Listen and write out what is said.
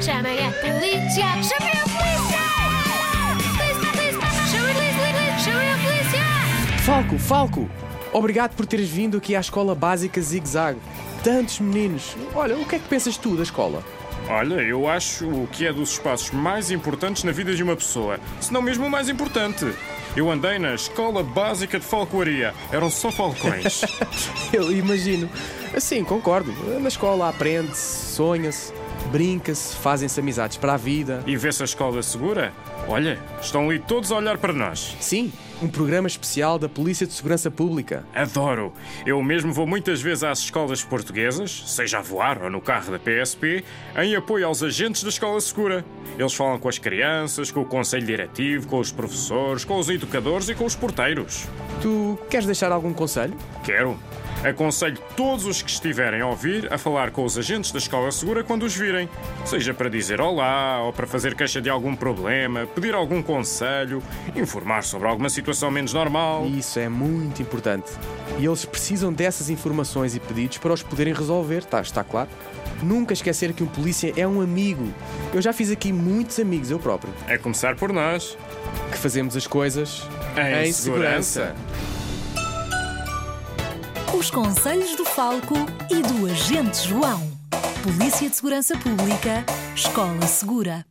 Chamem a polícia! Chamem a polícia! Chamem a polícia! Chamem a polícia! Falco, Falco! Obrigado por teres vindo aqui à escola básica Zig Zag. Tantos meninos. Olha, o que é que pensas tu da escola? Olha, eu acho que é dos espaços mais importantes na vida de uma pessoa, se não mesmo o mais importante. Eu andei na escola básica de falcoaria, eram só falcões. Eu imagino. Sim, concordo. Na escola aprende-se, sonha-se, brinca-se, fazem-se amizades para a vida. e vê-se a escola segura? Olha, estão ali todos a olhar para nós. Sim, um programa especial da Polícia de Segurança Pública. Adoro! Eu mesmo vou muitas vezes às escolas portuguesas, seja a voar ou no carro da PSP, em apoio aos agentes da escola segura. Eles falam com as crianças, com o conselho diretivo, com os professores, com os educadores e com os porteiros. Tu queres deixar algum conselho? Quero. Aconselho todos os que estiverem a ouvir a falar com os agentes da escola segura quando os virem. Seja para dizer olá, ou para fazer queixa de algum problema, pedir algum conselho, informar sobre alguma situação menos normal. Isso é muito importante. E eles precisam dessas informações e pedidos para os poderem resolver, tá, está claro? Nunca esquecer que um polícia é um amigo. Eu já fiz aqui muitos amigos, eu próprio, É começar por nós. que fazemos as coisas Em segurança. Os conselhos do Falco e do Agente João. Polícia de Segurança Pública, Escola Segura.